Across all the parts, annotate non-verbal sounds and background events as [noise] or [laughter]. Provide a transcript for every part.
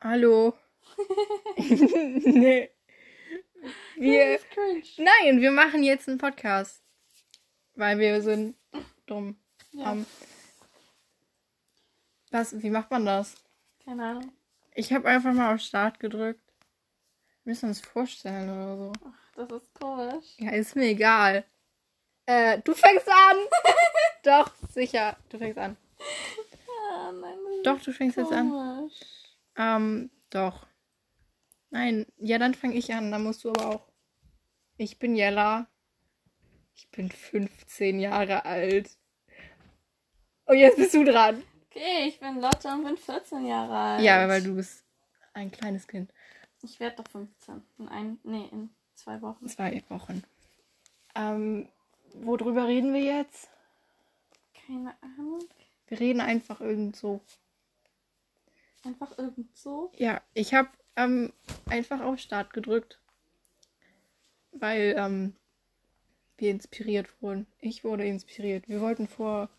Hallo. [laughs] nee. Wir, Das ist cringe. nein, wir machen jetzt einen Podcast. Weil wir sind dumm. Ja, Ähm, was, wie macht man das? keine Ahnung. Ich habe einfach mal auf Start gedrückt. Wir müssen uns vorstellen oder so. Das ist komisch. Ja, ist mir egal. Äh, du fängst an! [laughs] Doch, sicher. Du fängst an. Ja, nein, das Doch, du fängst ist jetzt an. Ähm, doch. Nein, ja, dann fange ich an. Dann musst du aber auch. Ich bin Jella. Ich bin 15 Jahre alt. Und jetzt bist du dran. Okay, ich bin Lotte und bin 14 Jahre alt. Ja, weil du bist ein kleines Kind. Ich werde doch 15. In ein, nee, in zwei Wochen. Zwei Wochen. Ähm, worüber reden wir jetzt? Keine Ahnung. Wir reden einfach irgend so. Einfach irgend so. Ja, ich habe ähm, einfach auf Start gedrückt. Weil ähm, wir inspiriert wurden. Ich wurde inspiriert. Wir wollten vor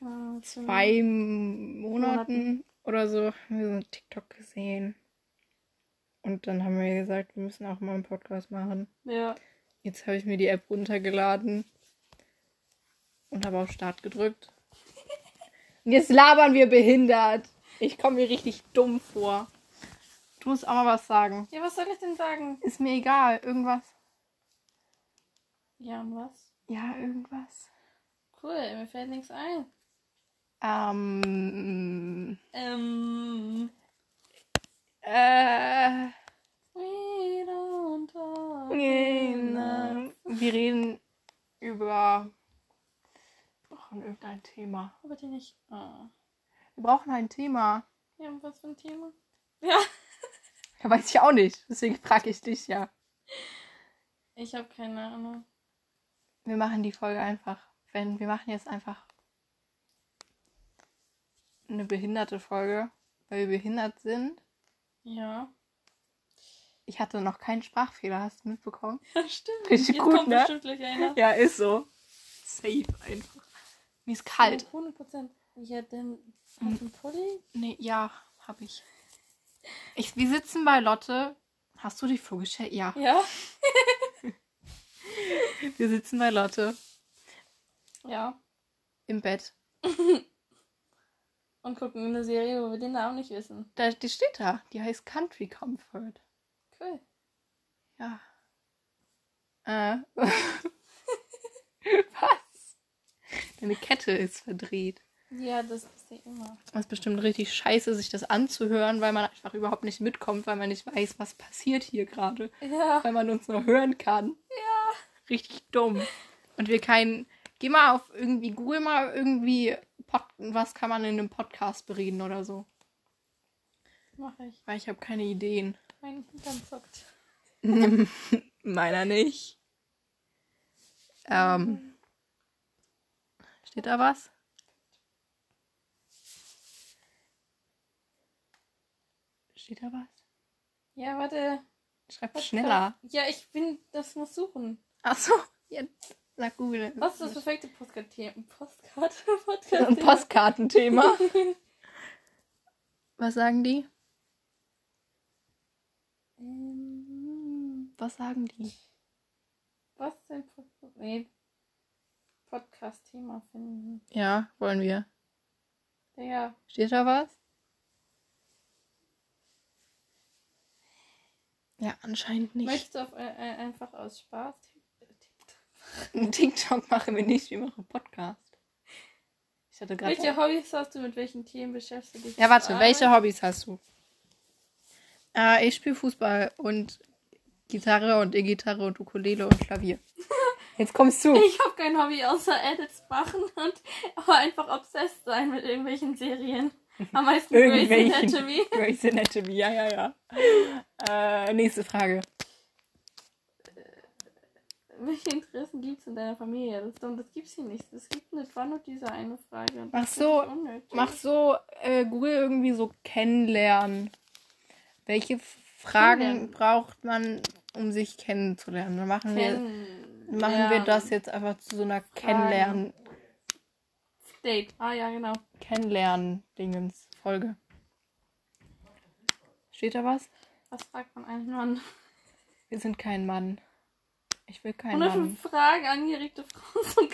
eine- zwei Monaten Monaten. oder so haben wir so einen TikTok gesehen. Und dann haben wir gesagt, wir müssen auch mal einen Podcast machen. Ja. Jetzt habe ich mir die App runtergeladen und habe auf Start gedrückt. Und jetzt labern wir behindert. Ich komme mir richtig dumm vor. Du musst auch mal was sagen. Ja, was soll ich denn sagen? Ist mir egal. Irgendwas. Ja, und was? Ja, irgendwas. Cool, mir fällt nichts ein. Ähm. Ähm. Äh. We don't talk enough. Wir reden über. Wir brauchen irgendein Thema. Aber die nicht. Ah. Wir brauchen ein Thema. Ja, was für ein Thema? Ja. [laughs] Ja, weiß ich auch nicht. Deswegen frage ich dich ja. Ich habe keine Ahnung. Wir machen die Folge einfach. Wenn wir machen jetzt einfach eine behinderte Folge, weil wir behindert sind. Ja. Ich hatte noch keinen Sprachfehler, hast du mitbekommen? [laughs] Ja, stimmt. Richtig Jetzt gut, ne? Ja, ist so. Safe einfach. Mir ist kalt. 100 Prozent. Ja, denn hast du einen Pulli? Nee, ja, hab ich. ich. Wir sitzen bei Lotte. Hast du dich vorgestellt? Ja. Ja. [laughs] Wir sitzen bei Lotte Ja. im Bett. [laughs] Und gucken eine Serie, wo wir den Namen nicht wissen. Da, die steht da. Die heißt Country Comfort. Cool. Ja. Äh. [laughs] Was? Deine Kette ist verdreht. Ja, das ist ja immer. Das ist bestimmt richtig scheiße, sich das anzuhören, weil man einfach überhaupt nicht mitkommt, weil man nicht weiß, was passiert hier gerade. Ja. Weil man uns nur hören kann. Ja. Richtig dumm. Und wir keinen. Geh mal auf irgendwie, google mal irgendwie, Pod, was kann man in einem Podcast bereden oder so. Mache ich. Weil ich habe keine Ideen. Mein Hintern zuckt. [laughs] Meiner nicht. Ähm. Steht da was? Steht da was? Ja, warte. Schreib Was schneller. Ja, ich bin. Das muss suchen. Achso, jetzt sag Google. Was ist das perfekte Postkarte? Postkarte? Ein. [laughs] Postkartenthema. [laughs] Was sagen die? Ähm, Was sagen die? Was denn Podcast? Nee. Podcast-Thema finden. Ja, wollen wir. Ja. Steht da was? Ja, anscheinend nicht. Möchtest du auf, äh, äh, einfach aus Spaß Ein TikTok machen wir nicht, wir machen Podcast. Ich hatte gerade. Welche Hobbys hast du? Mit welchen Themen beschäftigst du dich? Ja, warte, welche? Hobbys hast du? Äh, ich spiele Fußball und Gitarre und E-Gitarre und Ukulele und Klavier. [laughs] Jetzt kommst du. Ich habe kein Hobby außer Edits machen und einfach obsessed sein mit irgendwelchen Serien. Am meisten [laughs] Grey's. Anatomy. Grey's Anatomy, ja, ja, ja. Äh, nächste Frage. Welche Interessen gibt es in deiner Familie? Das, das gibt's hier nicht. Es gibt nicht, war nur diese eine Frage. und Ach das so. Mach so, äh, Google irgendwie so kennenlernen. Welche Fragen braucht man, um sich kennenzulernen? Dann machen wir, Kennen- machen wir das jetzt einfach zu so einer Kennenlernen, Date. Ah ja, genau. Kennenlernen-Dingens-Folge. Steht da was? Was fragt man einen Mann? Wir sind kein Mann. Ich will keinen 105 Mann. Fragen angeregte Frauen zum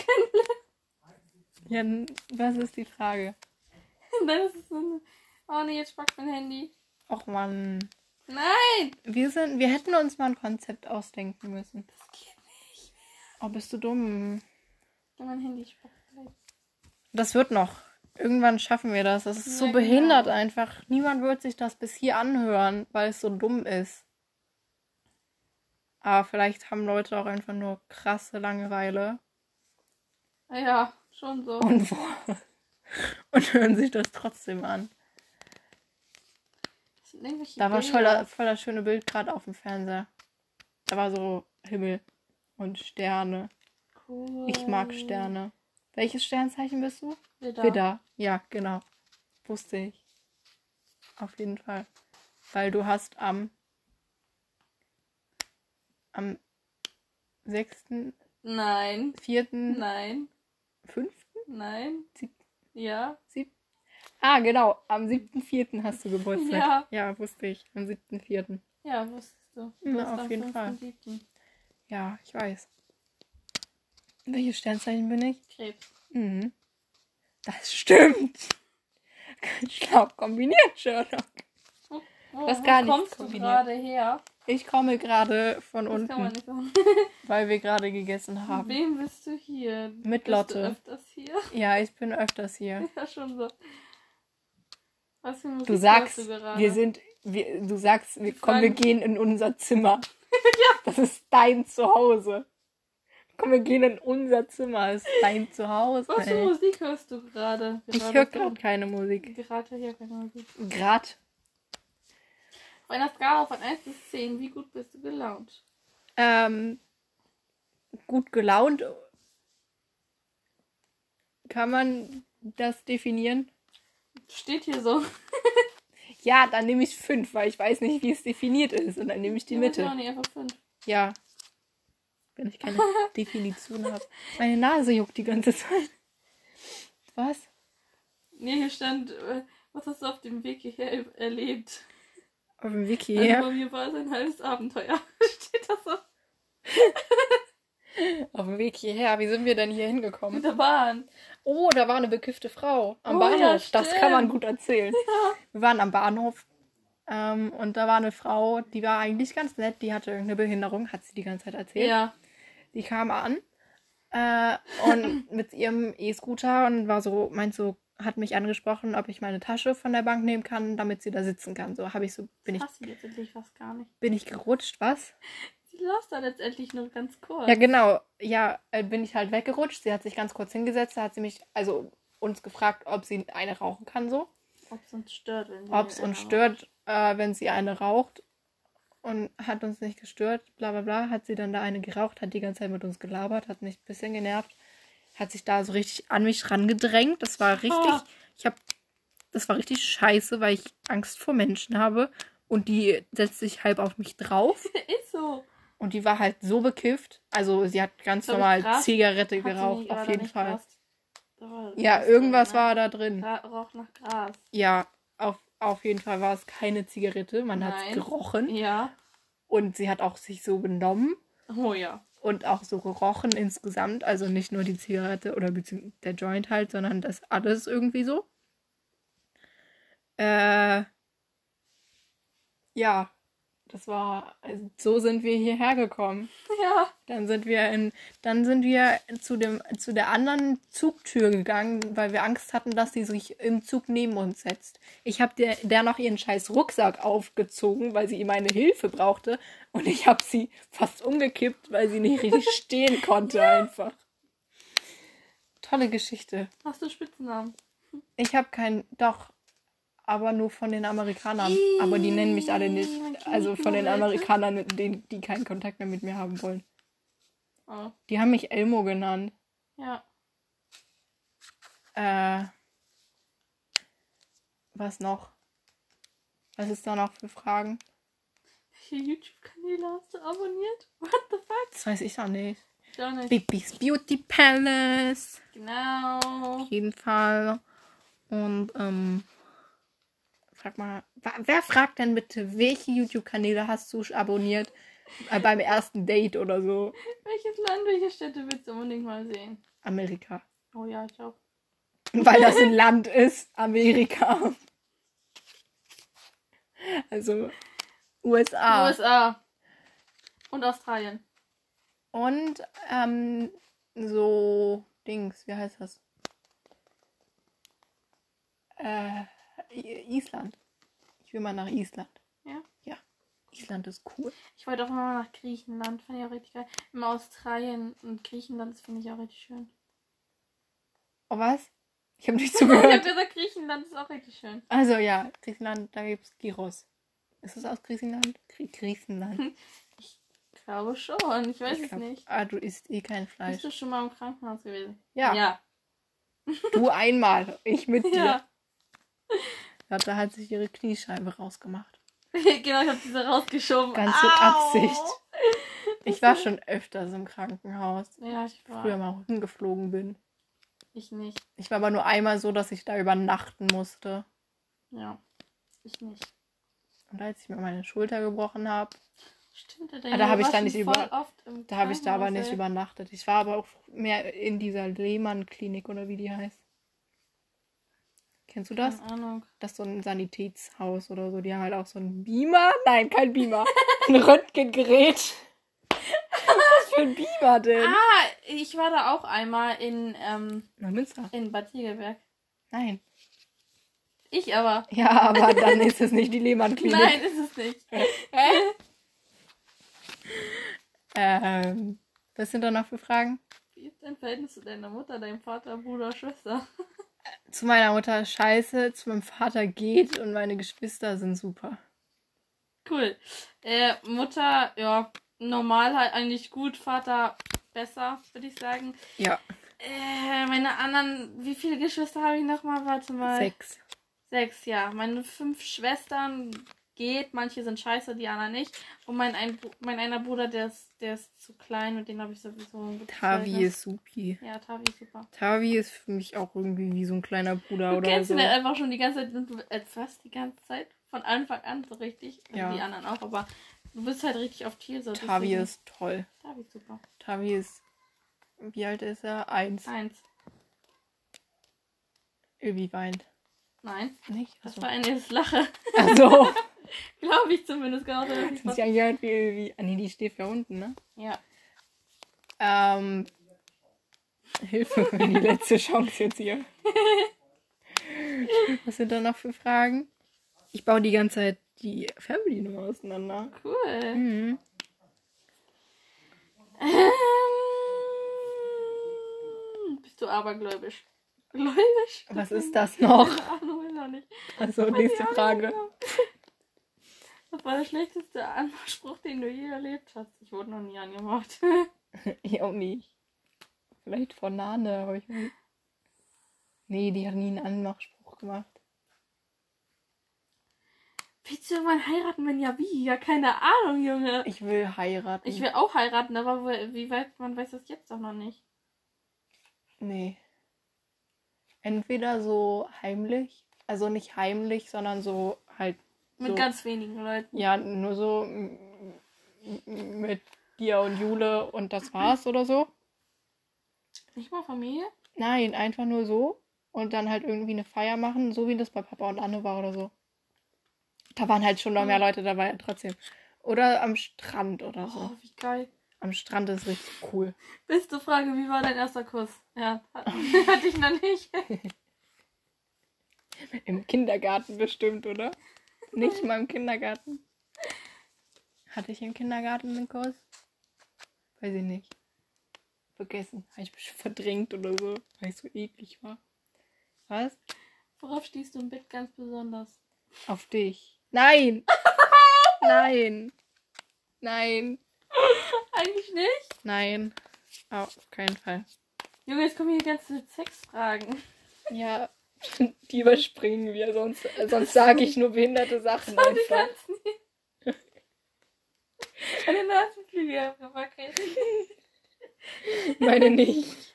Kennenlernen. Ja, was ist die Frage? [laughs] Das ist so eine... Oh nee, jetzt spackt mein Handy. Och Mann. Nein! Wir sind, wir hätten uns mal ein Konzept ausdenken müssen. Das geht nicht. Oh, bist du dumm? Ja, mein Handy spackt gleich. Das wird noch. Irgendwann schaffen wir das. Das ist so Ja, behindert genau. einfach. Niemand wird sich das bis hier anhören, weil es so dumm ist. Aber vielleicht haben Leute auch einfach nur krasse Langeweile Ja, schon so. und, [laughs] und hören sich das trotzdem an. Das Da war voll, das- voll das schöne Bild gerade auf dem Fernseher. Da war so Himmel und Sterne. Cool. Ich mag Sterne. Welches Sternzeichen bist du? Widder. Widder. Ja, genau. Wusste ich. Auf jeden Fall. Weil du hast am am 6., Nein. 4., Nein. 5., Nein. Sieb- Ja. 7. Ah, genau. Am 7.4. hast du Geburtstag. Ja. Ja, wusste ich. Am 7.4. Ja, wusstest du. Na, Du hast auf jeden Fall. 5.7. Ja, ich weiß. Welches Sternzeichen bin ich? Krebs. Mhm. Das stimmt. Schlau kombiniert, Sherlock. Wo, wo, Das gar kommst du gerade her? Ich komme gerade von Das kann man unten, nicht sagen. [laughs] weil wir gerade gegessen Mit haben. wem bist du hier? Mit Bist Lotte. Du öfters hier? Ja, ich bin öfters hier. [laughs] Ja, schon so. Was für Musik Du sagst, du gerade? wir sind, wir, du sagst, wir, komm, wir gehen in unser Zimmer. [laughs] ja. Das ist dein Zuhause. Komm, wir gehen in unser Zimmer. Ist dein Zuhause. Was für Ey. Musik hörst du gerade? Ich Gerade höre gerade keine Musik. Gerade hier keine Musik. Grad. Auf einer Skala von 1 bis 10, wie gut bist du gelaunt? Ähm, gut gelaunt. Kann man das definieren? Steht hier so. Ja, dann nehme ich fünf, weil ich weiß nicht, wie es definiert ist. Und dann nehme ich die Ja, ich Mitte. auch nicht, einfach 5. Ja. Wenn ich keine [laughs] Definition habe. Meine Nase juckt die ganze Zeit. Was? Nee, hier stand, äh, was hast du auf dem Weg hierher er- erlebt? Auf dem Wiki Also her. bei mir war es ein halbes Abenteuer. [laughs] Steht das so? [laughs] Auf dem Weg hierher. Wie sind wir denn hier Mit hingekommen? der Bahn. Oh, da war eine bekiffte Frau am Oh, ja, Bahnhof. das kann man gut erzählen. Wir waren am Bahnhof ähm, und da war eine Frau, die war eigentlich ganz nett. Die hatte irgendeine Behinderung, hat sie die ganze Zeit erzählt. Ja. Die kam an äh, und [laughs] mit ihrem E-Scooter und war so, meint so, hat mich angesprochen, ob ich meine Tasche von der Bank nehmen kann, damit sie da sitzen kann. So habe ich so, bin ich, Passt sie letztendlich fast gar nicht. bin ich gerutscht, was? [laughs] Sie las da letztendlich nur ganz kurz. Ja, genau. Ja, äh, bin ich halt weggerutscht. Sie hat sich ganz kurz hingesetzt. Da hat sie mich, also uns gefragt, ob sie eine rauchen kann, so. Ob es uns stört, wenn sie Ob es uns raucht. stört, äh, wenn sie eine raucht. Und hat uns nicht gestört, bla bla bla. Hat sie dann da eine geraucht, hat die ganze Zeit mit uns gelabert, hat mich ein bisschen genervt. Hat sich da so richtig an mich rangedrängt. Das war richtig, Ah. ich hab, das war richtig scheiße, weil ich Angst vor Menschen habe. Und die setzt sich halb auf mich drauf. [laughs] Ist so. Und die war halt so bekifft. Also sie hat ganz ich, normal Gras Zigarette Hat geraucht, auf jeden Fall. Ja, irgendwas drin, ne? war da drin. Gra Rauch nach Gras. Ja, auf, auf jeden Fall war es keine Zigarette. Man hat es gerochen. Ja. Und sie hat auch sich so benommen Oh ja. und auch so gerochen insgesamt. Also nicht nur die Zigarette oder beziehungsweise der Joint halt, sondern das alles irgendwie so. Äh, ja, das war, also so sind wir hierher gekommen. Ja. Dann sind wir in, dann sind wir zu dem, zu der anderen Zugtür gegangen, weil wir Angst hatten, dass sie sich im Zug neben uns setzt. Ich habe der, der noch ihren scheiß Rucksack aufgezogen, weil sie meine Hilfe brauchte. Und ich habe sie fast umgekippt, weil sie nicht richtig [laughs] stehen konnte einfach. Tolle Geschichte. Hast du Spitznamen? Ich habe keinen, doch, aber nur von den Amerikanern. Aber die nennen mich alle nicht. Also von den. Amerikanern, denen, die keinen Kontakt mehr mit mir haben wollen. Oh. Die haben mich Elmo genannt. Ja. Äh, was noch? Was ist da noch für Fragen? Welche YouTube-Kanäle hast du abonniert? [laughs] What the fuck? Das weiß ich noch nicht. Ich auch nicht. Bibis Beauty Palace. Genau. Auf jeden Fall. Und, ähm, frag mal. Wer fragt denn bitte, welche YouTube-Kanäle hast du abonniert äh, beim ersten Date oder so? Welches Land, welche Städte willst du unbedingt mal sehen? Amerika. Oh ja, ich auch. [laughs] Weil das ein Land ist, Amerika. Also USA. USA. Und Australien. Und ähm, so Dings, wie heißt das? Äh, Island. Ich will mal nach Island. Ja. Ja. Island ist cool. Ich wollte auch mal nach Griechenland. Fand ich auch richtig geil. Im Australien und Griechenland, das finde ich auch richtig schön. Oh, was? Ich habe nicht [laughs] ich habe zugehört. gesagt, Griechenland ist auch richtig schön. Also ja, Griechenland, da gibt's Gyros. Ist es aus Griechenland? Grie Griechenland. [laughs] Ich glaube schon. Ich weiß Ich es glaub- nicht. Ah, du isst eh kein Bist Fleisch. du schon mal im Krankenhaus gewesen? Ja. Ja. Du einmal, ich mit [laughs] dir. Ja. Ja, da hat sich ihre Kniescheibe rausgemacht. [laughs] genau, ich habe diese rausgeschoben. Ganz mit! Absicht. Ich war schon öfters im Krankenhaus. Ja, ich war. Früher mal hingeflogen bin. Ich nicht. Ich war aber nur einmal so, dass ich da übernachten musste. Ja. Ich nicht. Und als ich mir meine Schulter gebrochen habe, Stimmt, Ah, da hab ich da nicht über- da habe ich da aber nicht übernachtet. Ich war aber auch mehr in dieser Lehmann-Klinik oder wie die heißt. Kennst du das? Keine Ahnung. Das ist so ein Sanitätshaus oder so. Die haben halt auch so einen Beamer. [laughs] Nein, kein Beamer. ein [laughs] Röntgengerät. Was für ein Beamer denn? Ah, ich war da auch einmal in, ähm, Na, Münster. in Bad Segeberg. Nein. Ich aber. Ja, aber dann ist es nicht die Lehmann-Klinik. [laughs] Nein, ist es nicht. Ähm, was sind da noch für Fragen? Wie ist dein Verhältnis zu deiner Mutter, deinem Vater, Bruder, Schwester? Zu meiner Mutter scheiße, zu meinem Vater geht und meine Geschwister sind super. Cool. Äh, Mutter, ja, normal halt eigentlich gut. Vater besser, würde ich sagen. Ja, Äh, meine anderen, wie viele Geschwister habe ich nochmal? Warte mal. sechs. Sechs, ja. Meine fünf Schwestern geht, manche sind scheiße, die anderen nicht. Und mein, ein, mein einer Bruder, der ist, der ist zu klein und den habe ich sowieso. Tavi ist supi. Ja, Tavi ist super. Tavi ist für mich auch irgendwie wie so ein kleiner Bruder Du oder kennst so. ihn halt einfach schon die ganze Zeit, und du- äh, fast die ganze Zeit, von Anfang an so richtig. Also Ja. Die anderen auch, aber du bist halt richtig auf Tier so. Tavi deswegen- ist toll. Tavi ist super. Tavi ist, wie alt ist er? Eins. Eins. Irgendwie weint. Nein, Nicht? das Also, war eine Lache. also [laughs] Glaube ich zumindest gerade. das ist ja angehört wie, wie. Ah nee, die steht ja unten, ne? Ja. Ähm. Hilfe für die letzte Chance jetzt hier. [laughs] Was sind da noch für Fragen? Ich baue die ganze Zeit die Fernbedienung auseinander. Cool. Mhm. Ähm, bist du abergläubisch? Gläubisch? Was ist das noch? Also, nächste Frage. Was war der schlechteste Anmachspruch, den du je erlebt hast? Ich wurde noch nie angemacht. Ich auch [laughs] nicht. Vielleicht von Nane, aber ich nicht. Nee, die hat nie einen Anmachspruch gemacht. Willst du irgendwann heiraten, wenn ja wie? Ja, keine Ahnung, Junge. Ich will heiraten. Ich will auch heiraten, aber wie weit, man weiß das jetzt doch noch nicht. Nee. Entweder so heimlich, also nicht heimlich, sondern so halt. Mit so, ganz wenigen Leuten. Ja, nur so mit dir und Jule und das war's oder so. Nicht mal Familie? Nein, einfach nur so. Und dann halt irgendwie eine Feier machen, so wie das bei Papa und Anne war oder so. Da waren halt schon noch mehr Leute dabei, trotzdem. Oder am Strand oder so. Oh, wie geil. Am Strand ist richtig cool. Beste Frage, wie war dein erster Kuss? Ja, hat- [laughs] hatte ich noch nicht. [laughs] Im Kindergarten bestimmt, oder? Nicht mal im Kindergarten. Hatte ich im Kindergarten einen Kurs? Weiß ich nicht. Vergessen. Habe ich bestimmt verdrängt oder so, weil ich so eklig war. Was? Worauf stehst du im Bett ganz besonders? Auf dich. Nein! [laughs] Nein! Nein! Eigentlich nicht. Nein! Auf keinen Fall. Junge, jetzt kommen hier die ganzen Sexfragen. Ja, [laughs] die überspringen wir, sonst, sonst sage ich nur behinderte Sachen Die einfach. ganzen hier. Eine Nasenflügel abgewackelt. Meine nicht.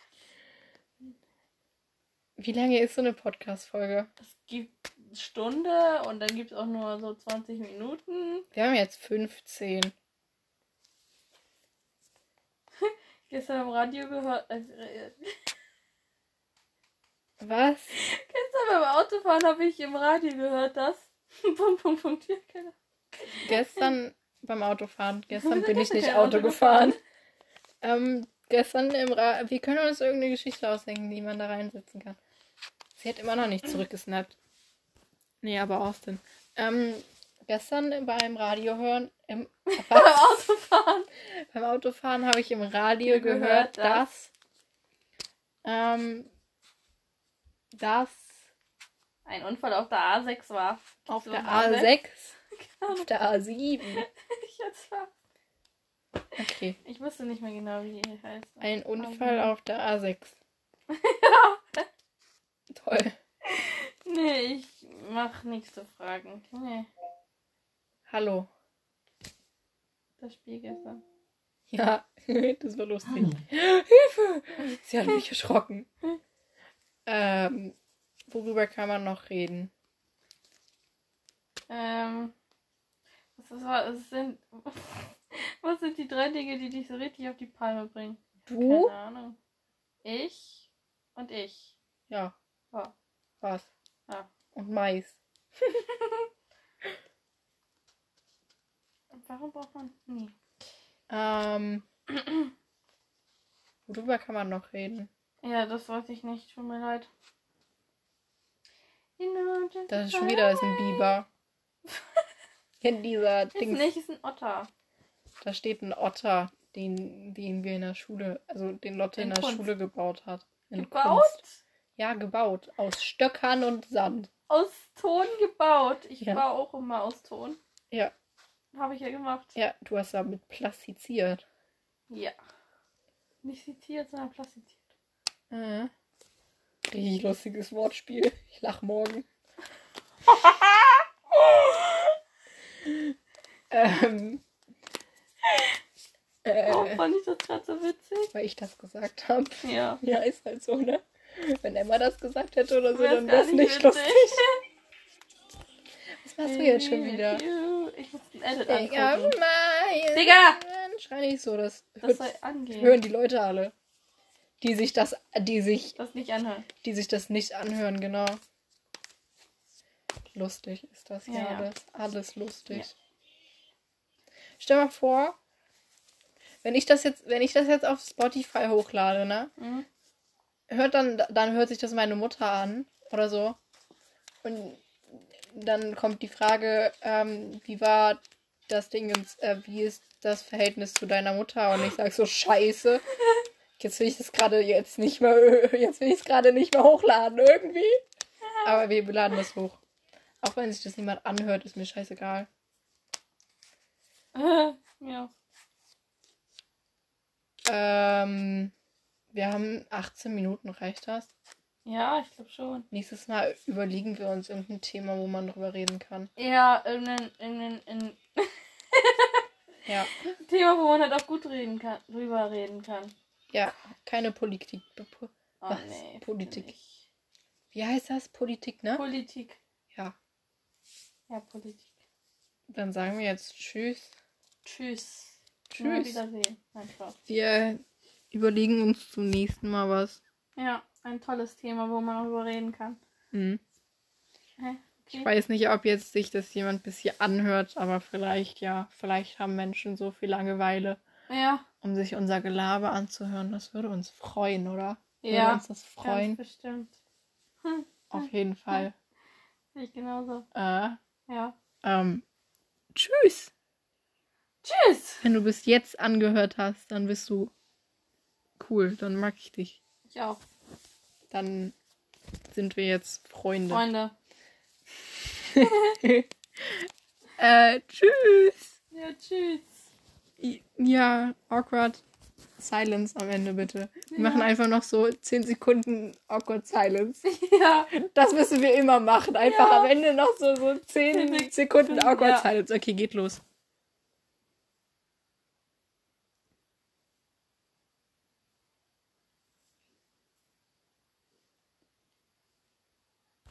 Wie lange ist so eine Podcast-Folge? Es gibt Stunde und dann gibt es auch nur so 20 Minuten. Wir haben jetzt 15. Gestern im Radio gehört. Äh, Was? gestern beim Autofahren habe ich im Radio gehört, dass. [laughs] Punkt, Punkt, Punkt, ja, keine Gestern beim Autofahren. Gestern [laughs] bin ich nicht Auto Auto gefahren. Ähm, gestern im Ra Wir können uns irgendeine Geschichte ausdenken, die man da reinsetzen kann. Sie hat immer noch nicht zurückgesnappt. Nee, aber Austin. Ähm, gestern beim Radio hören, im, [laughs] Beim Autofahren. beim Autofahren habe ich im Radio Gehört, gehört, dass- dass, ähm, dass Ein Unfall auf der A6 war. auf So, der A6? A6, Keine auf der A7, [laughs] Ich jetzt war. okay, Ich wusste nicht mehr genau, wie die heißt. ein Unfall auf der A6. Ja. [laughs] Toll. Nee, ich mach nächste Fragen. Nee, Hallo. Das Spiel gestern. Ja, [laughs] das war lustig. Hilfe! Sie hat mich [laughs] erschrocken. Ähm, worüber kann man noch reden? Ähm. Was, war, es sind, [laughs] was sind die drei Dinge, die dich so richtig auf die Palme bringen? Du? Keine Ahnung. Ich und ich. Ja, Ja. was? Ja. Und Mais. Warum braucht man. Nee. Ähm, worüber kann man noch reden? Ja, das weiß ich nicht. Tut mir leid. Das ist schon wieder ist ein Biber. [laughs] In dieser Ist Dings. nicht, ist ein Otter. Da steht ein Otter, den, den wir in der Schule, also den Lotte in, In der Kunst. Schule gebaut hat. In Gebaut? Kunst. Ja, gebaut. Aus Stöckern und Sand. Aus Ton gebaut. Ich Ja. baue auch immer aus Ton. Ja, Habe ich ja gemacht. ja, du hast damit plastiziert. Ja. Nicht zitiert, sondern plastiziert. Mhm. Richtig lustiges Wortspiel. Ich lach morgen. [laughs] ähm, Warum [laughs] äh, fand ich das gerade so witzig? weil ich das gesagt habe. Ja. Ja, ist halt so, ne? Wenn Emma das gesagt hätte oder so, Wär's dann wäre es nicht witzig. lustig. Machst du jetzt schon wieder? Ich muss ein Edit Digga, angucken. mein- Digga! Schrei nicht so, das, Das hört, hören die Leute alle. Die sich das, die sich, Das nicht anhören. die sich das nicht anhören, genau. Lustig ist das ja, Ja, ja. alles. Alles lustig. Stell mal vor, wenn ich das jetzt, wenn ich das jetzt auf Spotify hochlade, ne? Mhm. hört dann, dann hört sich das meine Mutter an oder so. Und dann kommt die Frage, ähm, wie war das Ding, äh, wie ist das Verhältnis zu deiner Mutter? Und ich sag so, scheiße. Jetzt will ich das gerade jetzt nicht mehr, [laughs] jetzt will ich es gerade nicht mehr hochladen irgendwie. Aber wir laden das hoch. Auch wenn sich das niemand anhört, ist mir scheißegal. [laughs] ja. Ähm, wir haben 18 Minuten, reicht das? Ja, ich glaube schon. Nächstes Mal überlegen wir uns irgendein Thema, wo man drüber reden kann. Ja, irgendein, irgendein, ein [laughs] Ja. Thema, wo man halt auch gut reden kann, drüber reden kann. Ja, keine Politik. Po- Oh Was? nee. Politik. Wie heißt das? Politik, ne? Politik. Ja. Ja, Politik. Dann sagen wir jetzt Tschüss. Tschüss. Tschüss. Wiedersehen. Nein. Wir überlegen uns zum nächsten Mal was. Ja, ein tolles Thema, wo man darüber reden kann. Hm. Hä? Ich Okay. weiß nicht, ob jetzt sich das jemand bis hier anhört, aber vielleicht ja. Vielleicht haben Menschen so viel Langeweile, Ja, um sich unser Gelaber anzuhören. Das würde uns freuen, oder? Würde ja. uns das freuen? Ganz bestimmt. Hm, Auf jeden Fall. sehe [laughs] ich genauso. Äh, Ja. ähm, tschüss. Tschüss. Wenn du bis jetzt angehört hast, dann bist du cool. Dann mag ich dich. Ich auch. Dann sind wir jetzt Freunde. Freunde. [laughs] Äh, tschüss. Ja, tschüss. Ja, awkward Silence am Ende bitte. Wir Ja. machen einfach noch so 10 Sekunden awkward Silence. [laughs] Ja. Das müssen wir immer machen. Einfach Ja. am Ende noch so, so 10 Zehn Sekunden awkward ja. Silence. Okay, geht los.